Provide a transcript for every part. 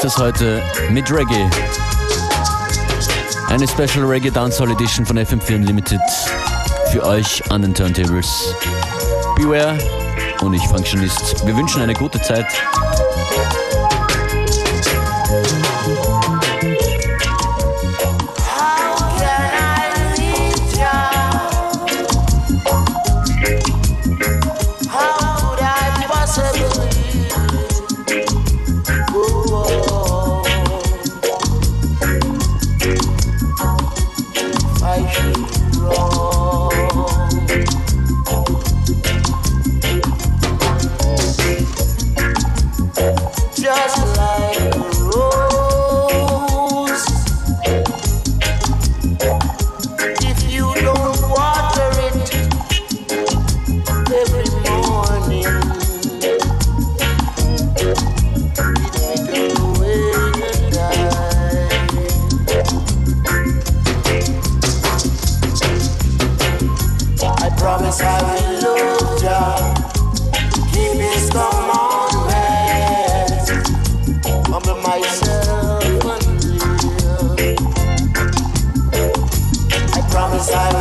Ist das heute mit Reggae. Eine Special Reggae Dancehall Edition von FM4 Unlimited für euch an den Turntables. Beware und ich Functionist. Wir wünschen eine gute Zeit. side.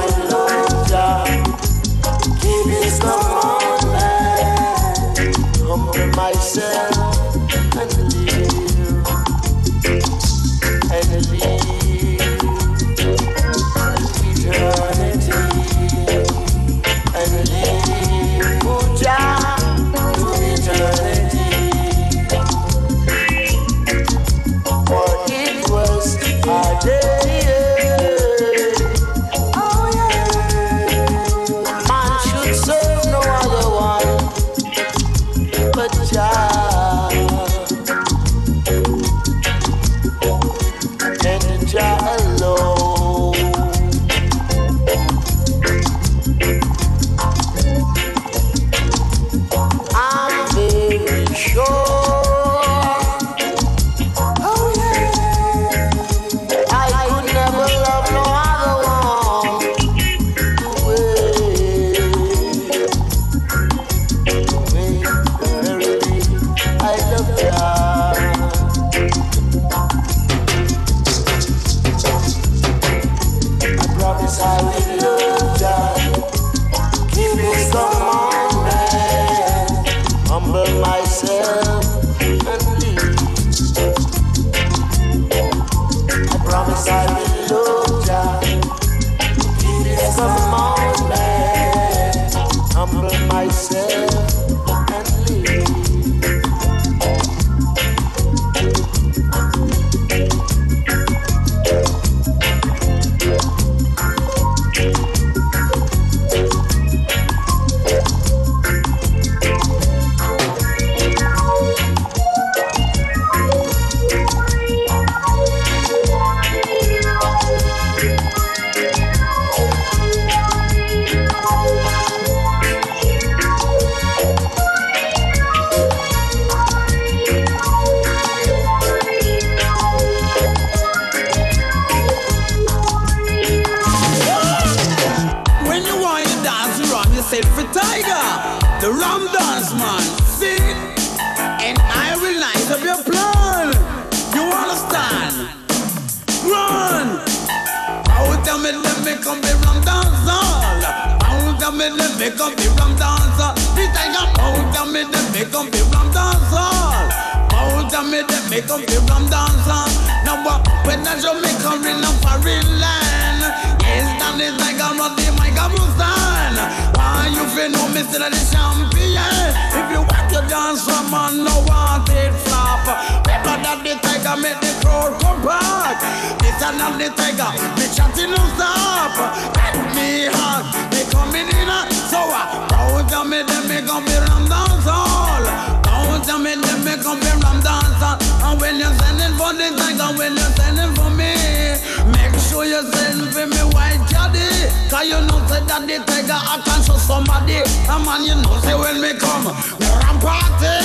War and party.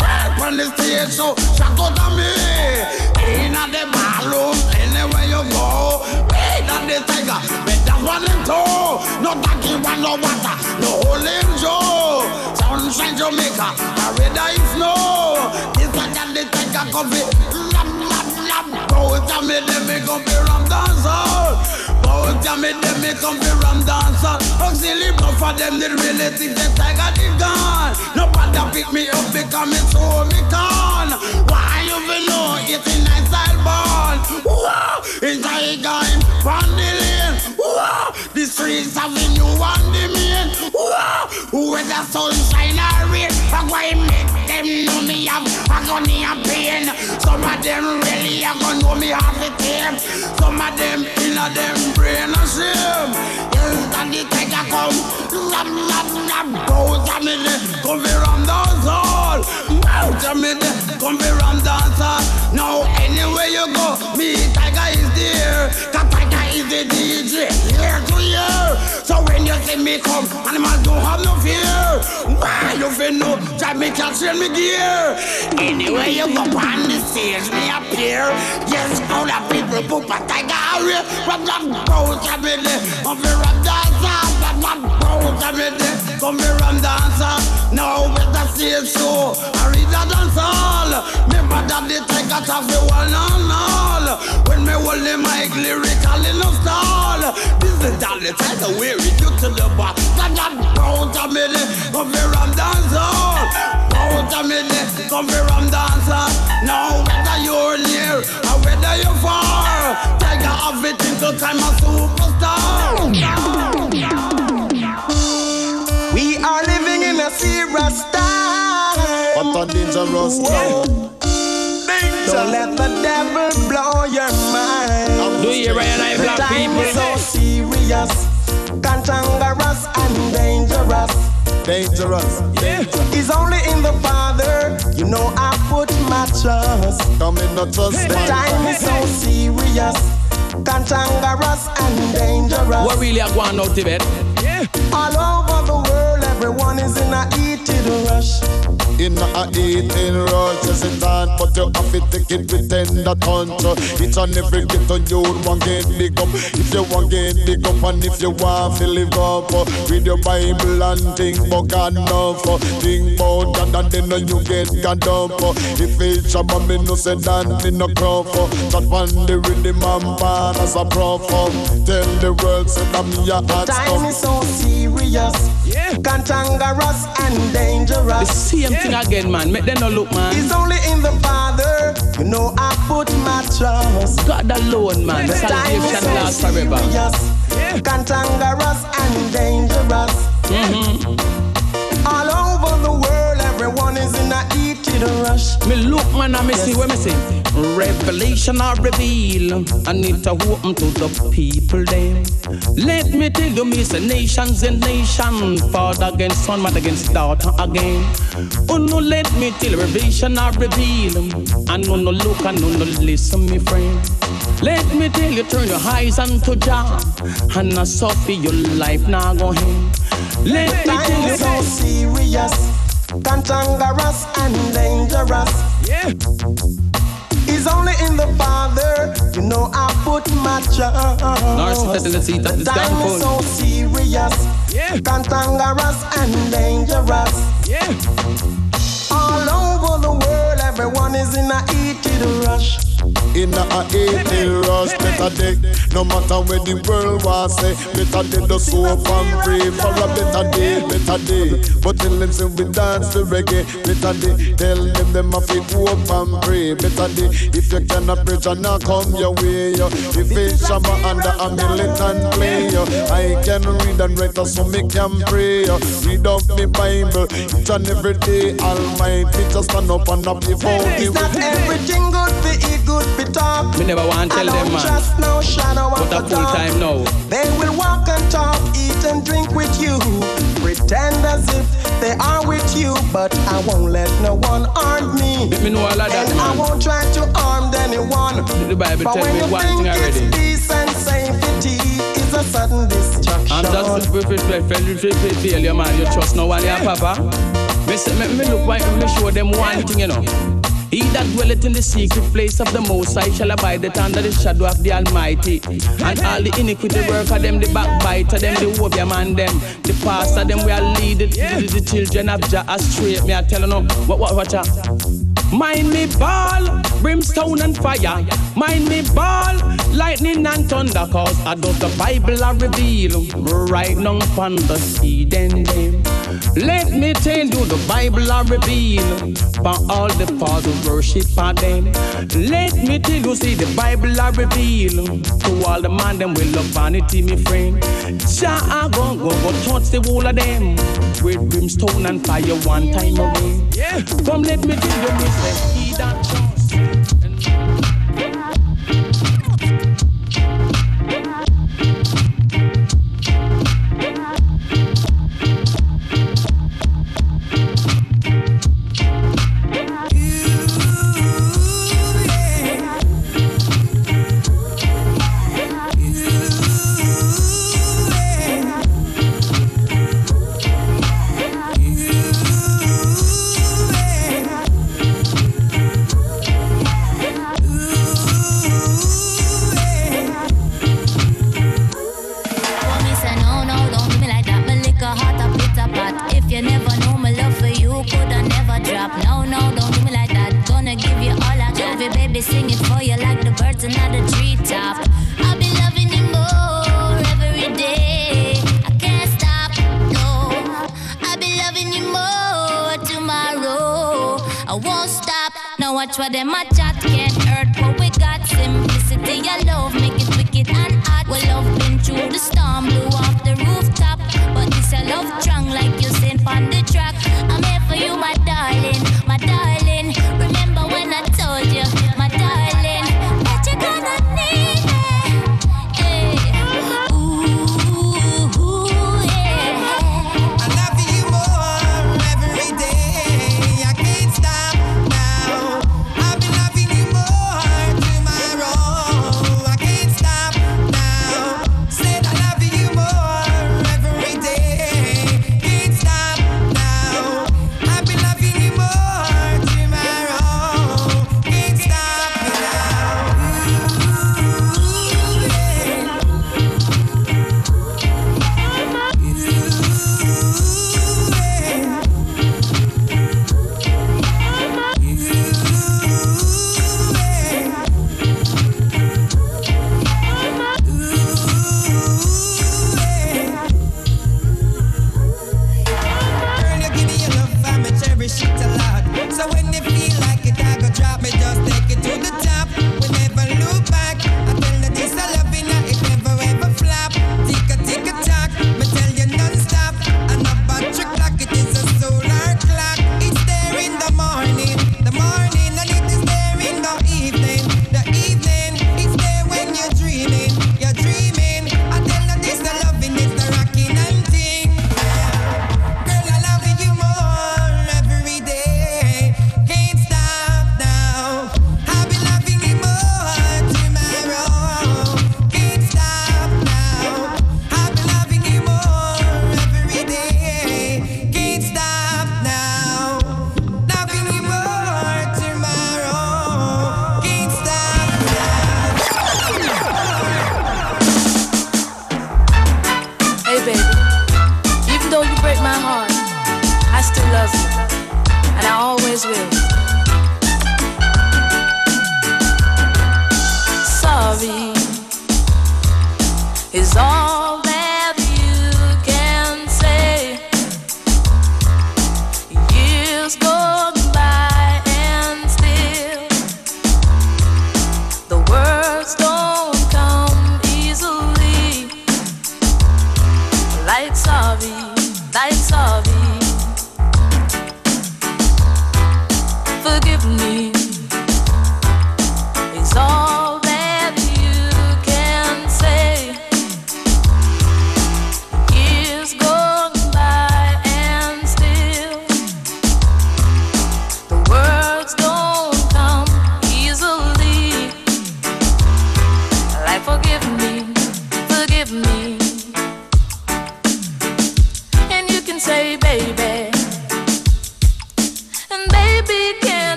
Right on the stage, so shout out to me. In the ballroom, anywhere you go. Wait on the tiger, better one and two. No ducky, one no water, no holy Joe. Sunshine Jamaica, paradise like snow. This I got the tiger, come be. Lam, lam, lam. Go with me, let me go be rum dancer. Both of me them me come be ram dancer. Auxiliary for them the relative the tiger is gone. Nobody pick me up because me so me can. Why you be know it's a nice style born? In tiger in Pandilin. The streets have the new one the main. Where the sunshine or rain, I'm going make them know me have agony and pain. Some of them really are gonna know me have the team. Some of them in a them brain a shame. Yes, and the tiger come, lam lam lam, both of me come be ram dance all. Both of me come be ram dancer. Now anywhere you go, me tiger is there. Is the DJ, year to year. So when you see me come, animals don't have no fear. Why you feel no? Drive me catch me gear. Anywhere you go on the stage, me appear. Yes, all the people poop a tiger area. From the boat, I'm in there. I'm a rum dancer. From the boat, I'm in there. Come here, rum dancer. Now with the stage show, I read the dance all. Remember that the tiger have the one and all. When me hold the mic, lyrical in the stall. This is the the tiger, wear it you to the bar. The boat, I'm in there. Come here, rum dancer. Out a minute, come here and dancer. Now whether you're near or whether you're far, Tiger have it into time a superstar. We are living in a serious time. What a dangerous time. Don't let the devil blow your mind. Do you realize The black time people? is so serious, cantankerous and dangerous. Dangerous. Yeah. It's only in the Father, you know I put my trust. Come in, not trust The time is so serious, cantankerous and dangerous. What really are going out Tibet? All over the world, everyone is in a heated rush. In a eating rush, yes it on, but you have to take it with tender touch. Each and every ghetto you want get big up. If you want get big up and if you want to live up, oh, read your Bible and think about God enough. Think about God and then you get God up. Oh. If it's a man, me no say that oh. me no crop. That one the rhythm and born as a prophet. Tell the world say that me a hot Time is so serious, yeah. cantankerous and The dangerous. same thing again, man. Make them no look, man. It's only in the Father, you know I put my trust. God alone, man. The Salvation lasts forever. serious, cantankerous and dangerous. Mm-hmm. All over the world, everyone is in a rush. Me look, man, and me see what me see. Revelation I reveal, I need to open to the people then. Let me tell you, me say nations and nation, father against son, mother against daughter again. Oh no, let me tell you, revelation I reveal, I no no look I no no listen, me friend. Let me tell you, turn your eyes unto Jah, and I suffer your life now go ahead. Let me tell you, so serious, cantankerous and dangerous. Yeah. It's only in the Father, you know I put my trust. Narcissist in the seat The the time is so serious, Yeah. cantankerous and dangerous. Yeah. All over the world, everyone is in a heated rush. In a eating rush, better day. No matter where the world was say, better day the soap and pray for a better day, better day. But tell them say we dance the reggae, better day. Tell them them have to hope and pray, better day. If you cannot preach and not come your way, yo. If it's Shabba under a militant play, yo. I can read and write so me can pray, yo. Read up me Bible each and every day. Almighty just stand up and up before the It's not everything good for eat, good for talk. Me never want to tell them, man. trust no shadow But a a full time now. They will walk and talk, eat and drink with you. Pretend as if they are with you, but I won't let no one harm me. Me know all of that, And I won't try to harm anyone. The Bible But tell when me you one think thing it's already. peace and safety, it's a sudden destruction. I'm just with with failure, man. You trust no one, yeah, Papa. Me, me, me look why me show them one thing, you know. He that dwelleth in the secret place of the Most High shall abide it under the shadow of the Almighty. And all the iniquity work of them, the backbiter, them, the warrior man, them, the pastor, them, we are lead the, the, children of Jah astray. Me, I tell you no, what, what, what. Mind me ball, brimstone and fire. Mind me ball, lightning and thunder. Cause I do the Bible I reveal. Right now on the seed and them. Let me tell you the Bible I reveal. For all the false worship of them. Let me tell you, see the Bible I reveal. To all the man them will love vanity, me friend. Jah I go go go touch the wall of them. With brimstone and fire one time away. Come let me tell you, say, he that Watch what them a chat Can't hurt what we got Simplicity, I love Make it wicked and hot. We love been through the storm Blew off the rooftop. But it's a love strong Like you seen on the track. I'm here for you, my darling My darling.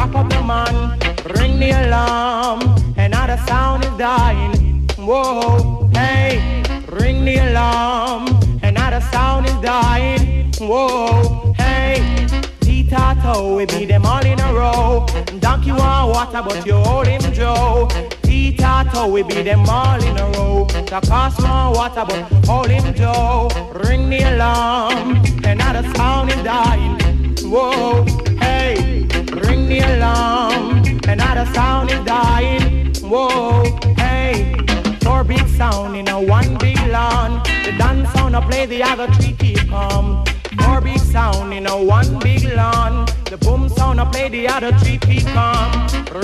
Rock up the man. Ring the alarm, another sound is dying. Whoa, hey, ring the alarm, another sound is dying. Whoa, hey. Tato, we be them all in a row. Donkey want water, but you hold him Joe. Tato, we be them all in a row. The cost more water, but hold him Joe. Ring the alarm, another sound is dying. Whoa, hey, ring the alarm, another sound is dying. Whoa, hey, four big sound in a one big lawn. The dance sound I play, the other three keep calm. Four big sound in a one big lawn. The boom sound I play, the other three keep.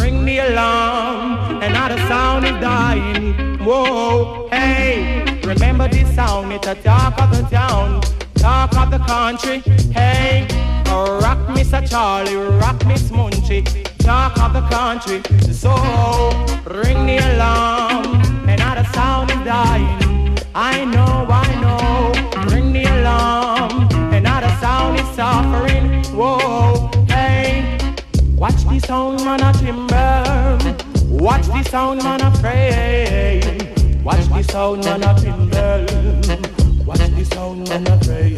Ring the alarm, another sound is dying. Whoa, hey, remember this sound? It's a talk of the town, talk of the country. Hey, oh, rock Mr. Charlie, rock Miss Munchie, talk of the country. So ring the alarm, another sound is dying. I know, I know, ring the alarm suffering. Whoa, hey. Watch the sound man a timber. Watch the sound man a pray. Watch the sound man a timber. Watch the sound man a pray.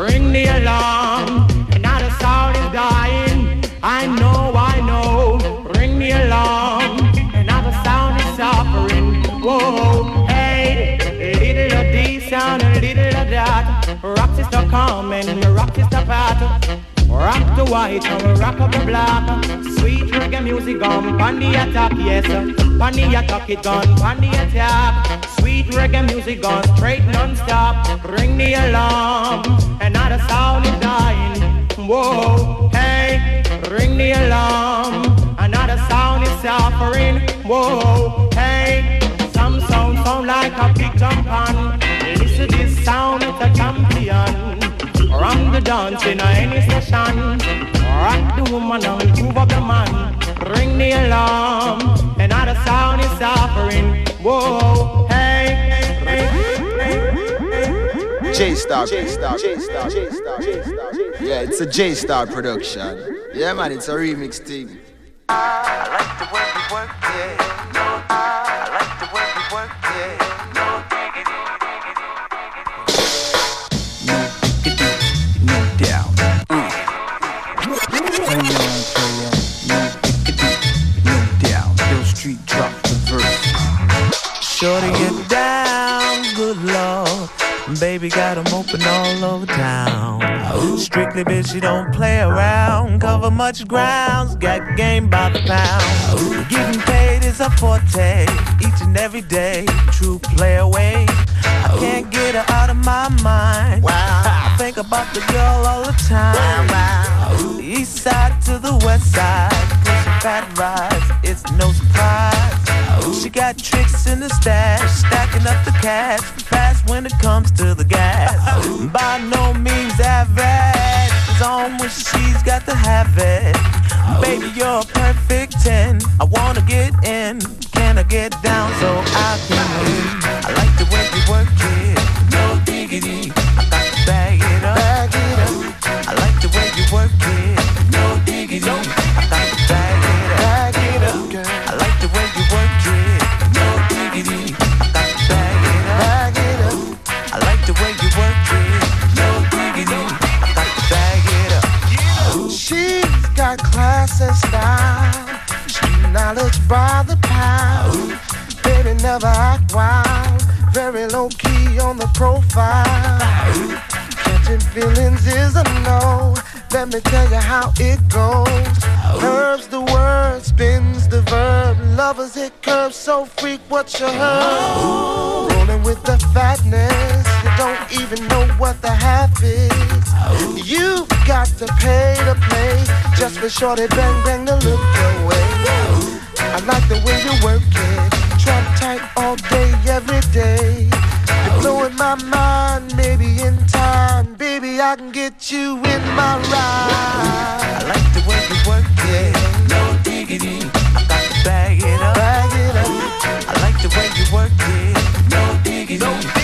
Ring the alarm. Another sound is dying. I know, I know. Ring the alarm. Another sound is suffering. Whoa, and rock sister part. Rock the white and rock up the black. Sweet reggae music gone on the attack, yes. On the attack it gone on the attack. Sweet reggae music gone straight non-stop. Ring the alarm, another sound is dying. Whoa, hey, ring the alarm, another sound is suffering. Whoa, hey, some sound sound like a big jump on to this sound, it's a champion. Ram the dance in any session. Rock the woman and move up the man. Ring the alarm, another sound is suffering. Whoa, hey, hey, hey. J Star, J Star, J Star, J Star, J Star. Yeah, it's a J Star production. Yeah, man, it's a remix team. I like the way we work, yeah. No, I like the way we work, yeah. Sure to get down, good lord. Baby got them open all over town. Strictly bitch, you don't play around. Cover much grounds, got game by the pound. Getting paid is a forte, each and every day. True play away. I can't get her out of my mind. I think about the girl all the time. East side to the west side, pushing fat rides, it's no surprise. She got tricks in the stash, stacking up the cash, fast when it comes to the gas. By no means average, it's on when she's got to have it. Baby, you're a perfect 10. I wanna get in, can I get down so I can win? I like the way you work it, no diggity. I got to bag it up. Bag it up. I like the way you work it, by the pound. Baby never act wild, very low key on the profile. Catching feelings is a no. Let me tell you how it goes. Curves the word, spins the verb. Lovers hit curves so freak what you heard. Rolling with the fatness, you don't even know what the half is. You've got to pay to play just for shorty bang bang to look your way. I like the way you work it. Trap tight all day, every day. You're blowing my mind, maybe in time. Baby, I can get you in my ride. I like the way you work it. No diggity. I got to bag it up. Bag it up. I like the way you work it. No diggity. No diggity.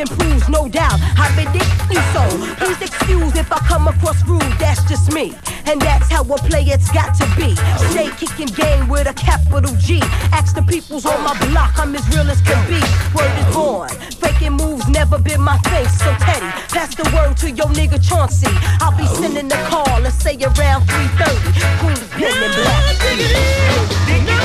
and preens, no doubt. I predict you so. Please excuse if I come across rude, that's just me. And that's how a play it's got to be. Stay kicking game with a capital G. Ask the peoples on my block, I'm as real as can be. Word is born. Faking moves never been my thing, so Teddy, pass the word to your nigga Chauncey. I'll be sending the call, let's say around 3.30. Queen's Bend and Black.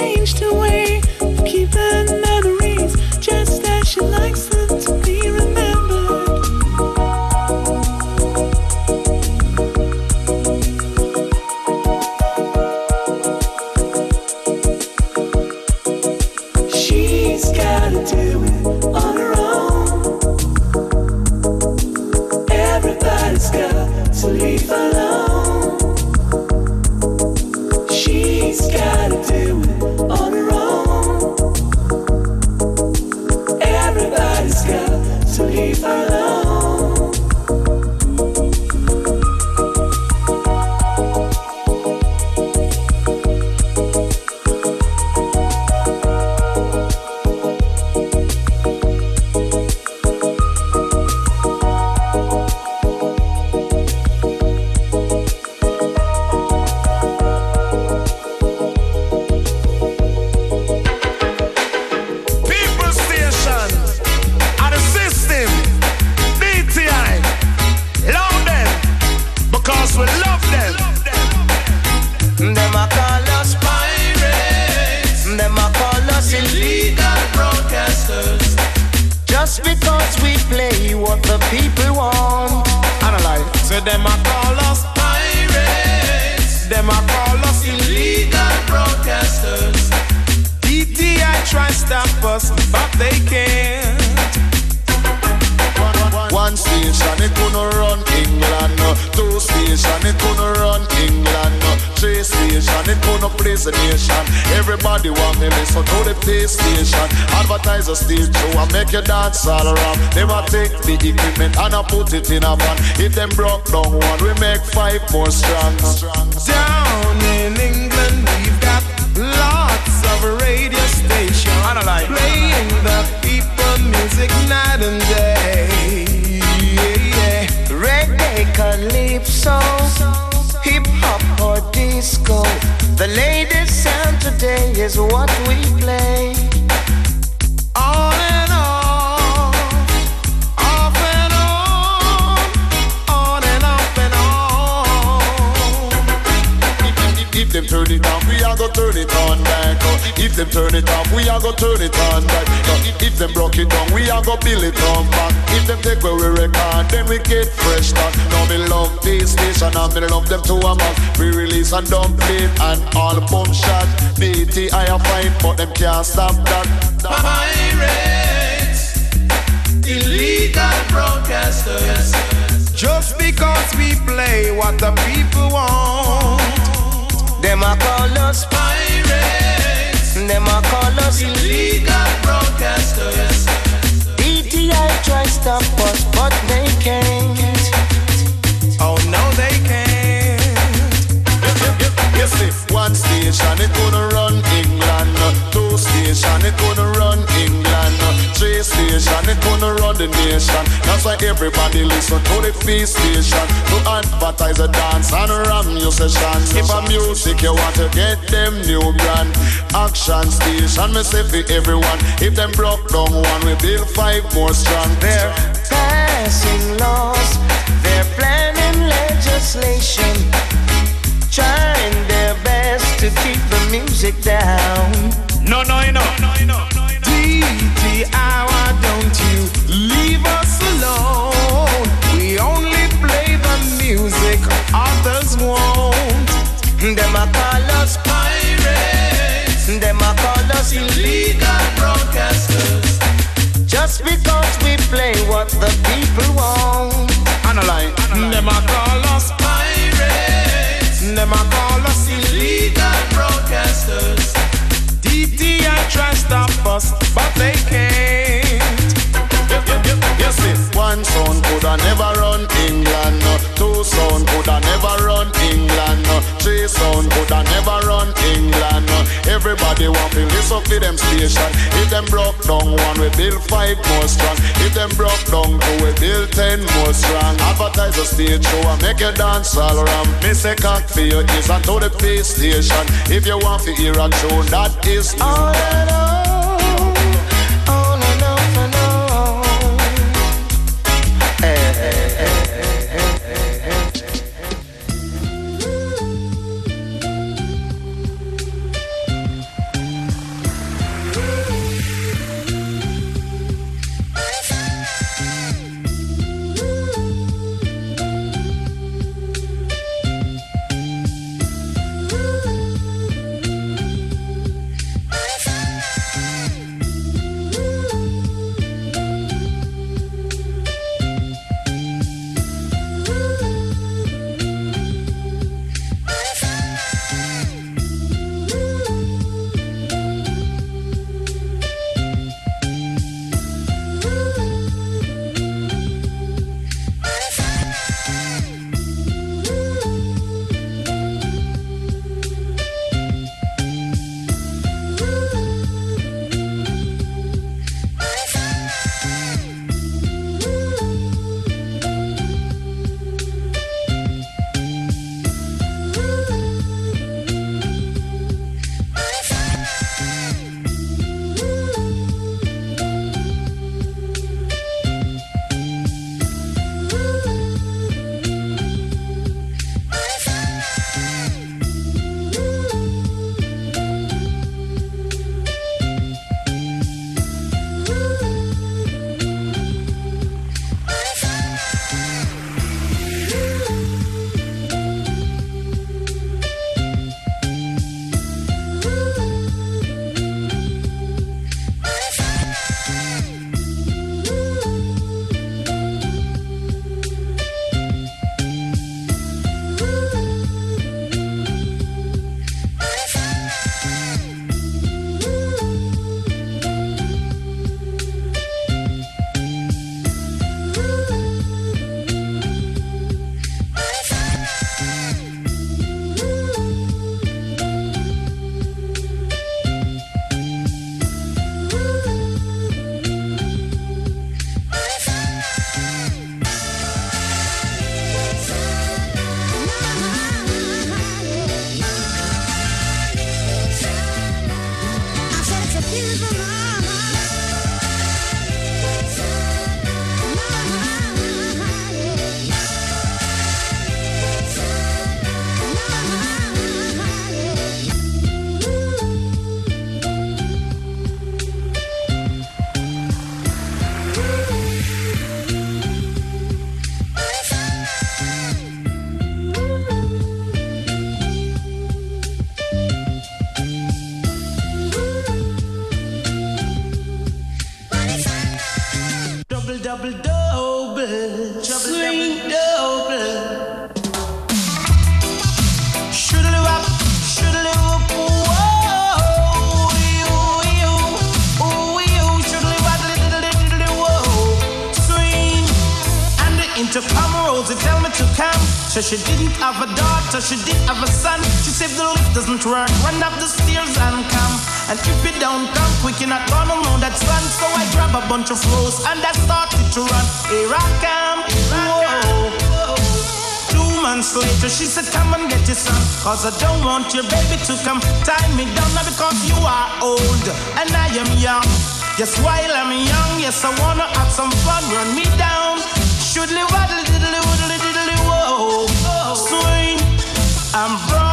changed her way of keeping memories just as she likes them. station. It put no place the nation. Everybody want me, so to the PlayStation. Advertiser still true. I make you dance all around. Them I take the equipment and I put it in a van. If them broke down one, we make five more strong. Down in England, we've got lots of radio stations like playing the people music night and day. Yeah, yeah. Reggae, calypso disco. The latest sound today is what we play. it on back. If them turn it off, we are go turn it on back. If them broke it down, we are go build it on back. If them take where we record, then we get fresh start. Now me love this station and me love them to a max. We release and dump it and all boom shot. BT I am fine, but them can't stop that. Pirates, illegal broadcasters. Just because we play what the people want them a call us pirates. Them a call us illegal broadcasters. DTI try stop us, but they can't. Oh no, they can't. You see, one station it gonna run England. Two station it gonna run England. Three station it gonna the nation. That's why everybody listen to the feast station. To advertise a dance and ram your session. If a music you want to get them new brand. Action station, me say for everyone. If them broke down one, we build five more strong. They're passing laws, they're planning legislation. Trying their best to keep the music down. No, no, no, no, no, no hour, don't you leave us alone. We only play the music others won't. Them a call us pirates. Them a call us illegal broadcasters. Just because we play what the people want. Them a call us pirates. Them a call us illegal broadcasters. DTI try stop us, but they can't. One son coulda never run England. Two son coulda never run No. Three son coulda never run England. Everybody want to listen to them station. If them broke down one, we build five more strong. If them broke down two, we build ten more strong. Advertise a stage show and make you dance all around. Miss say cock for your ears and to the pay station. If you want to hear a tune, that is all run up the stairs and come. And if you don't come quick, you're not gonna know that. So I grab a bunch of rose and I started to run. Here I come, whoa. Two months later, she said, Come and get your son. Cause I don't want your baby to come tie me down now because you are old and I am young. Yes, while I'm young, yes, I wanna have some fun. Run me down. Should live waddle diddly woodly diddly whoa. Swing. I'm broad,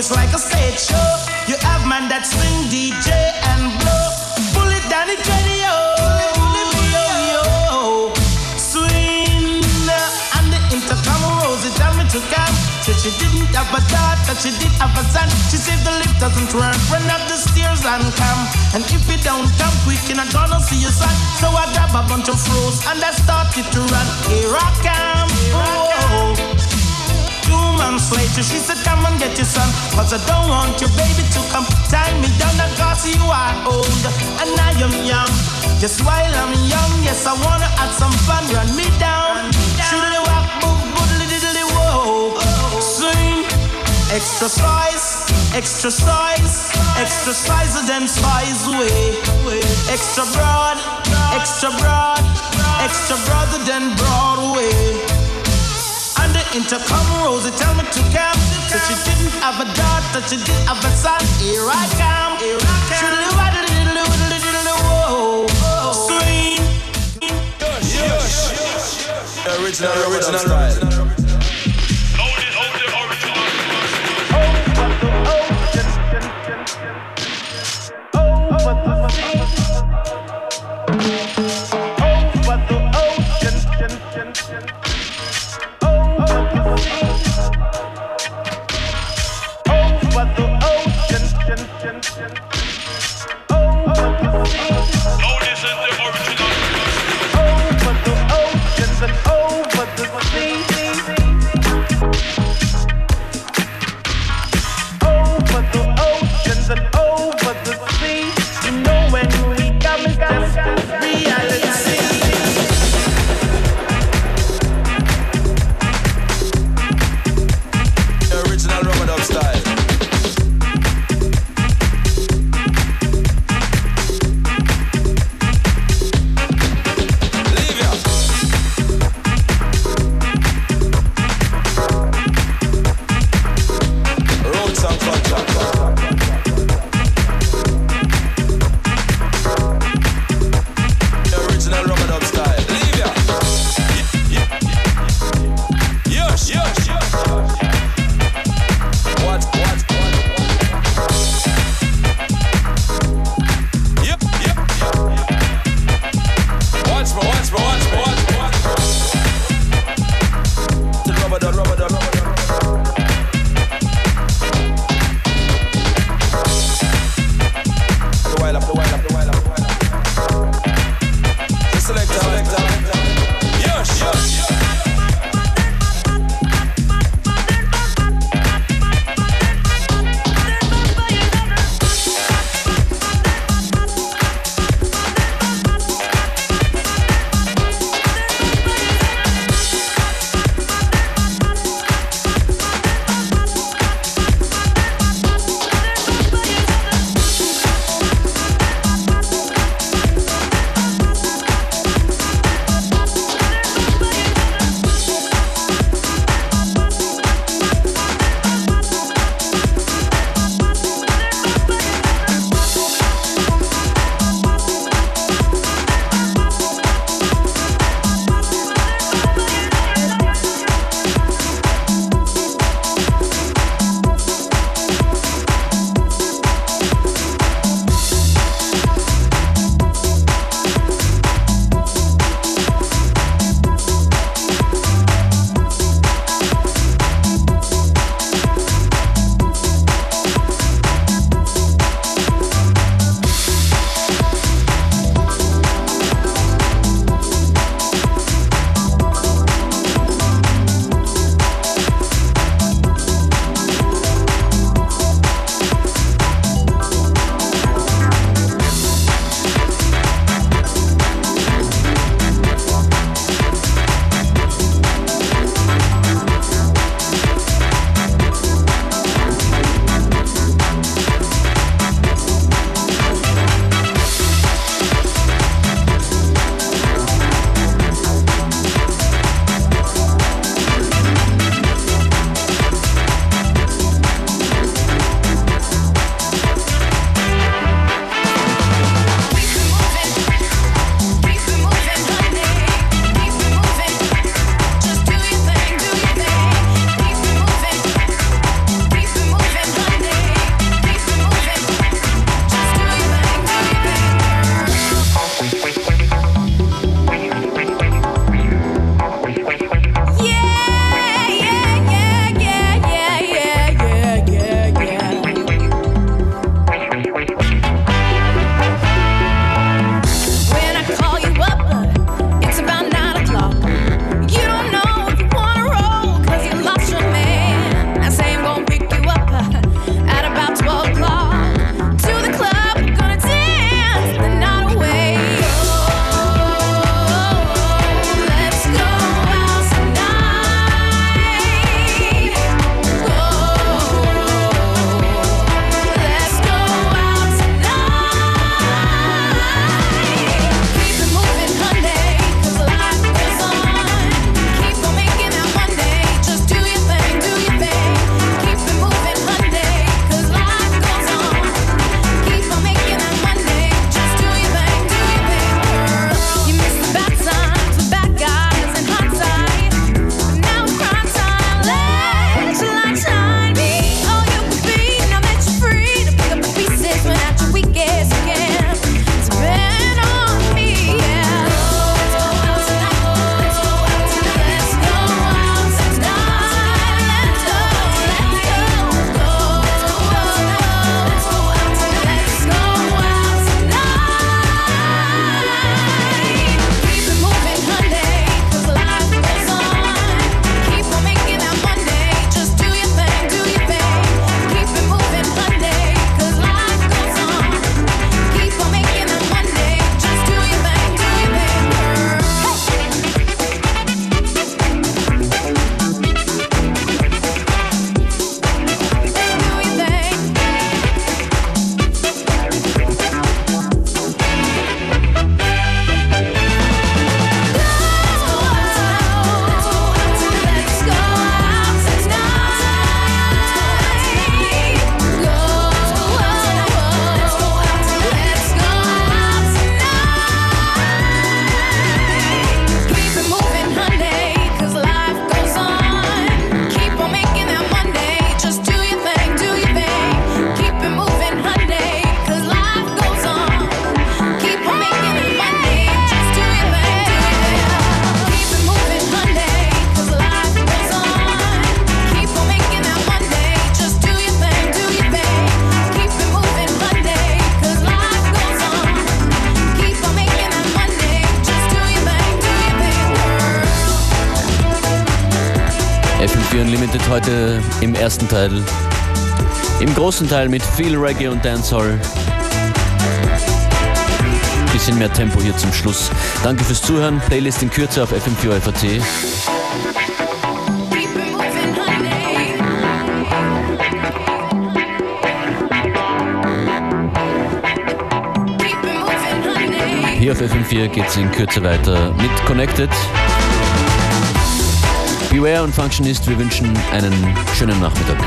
it's like a stage show. You have man that swing DJ and blow. Pull it down the radio. Swing and the intercom rose. It me to come. Said she didn't have a daughter, but she did have a son. She said the lift doesn't work. Run up the stairs and come. And if you don't come quick, you're not gonna see your son. So I grab a bunch of froze and I started to run. Here I come. Oh. Two months later, she said, Come and get your son. Cause I don't want your baby to come tie me down. Cause you are old and I am young. Just while I'm young, yes, I wanna have some fun. Run me down. Shoodly walk, boom, boodly diddly whoa. Swing. Extra size, extra size, extra size then size way. Extra broad, extra broad, extra broader than Broadway. And the intercom rose, they tell me to come. So she didn't have a daughter, she did have a son. Here I come, here I come. Shoodly waddly diddly woodly diddly whoa. Swing. Original, original style. Unlimited heute im ersten Teil. Im großen Teil mit viel Reggae und Dancehall. Bisschen mehr Tempo hier zum Schluss. Danke fürs Zuhören. Playlist in Kürze auf FM4 FAT. Hier auf FM4 geht es in Kürze weiter mit Connected. Beware und Functionist, wir wünschen einen schönen Nachmittag.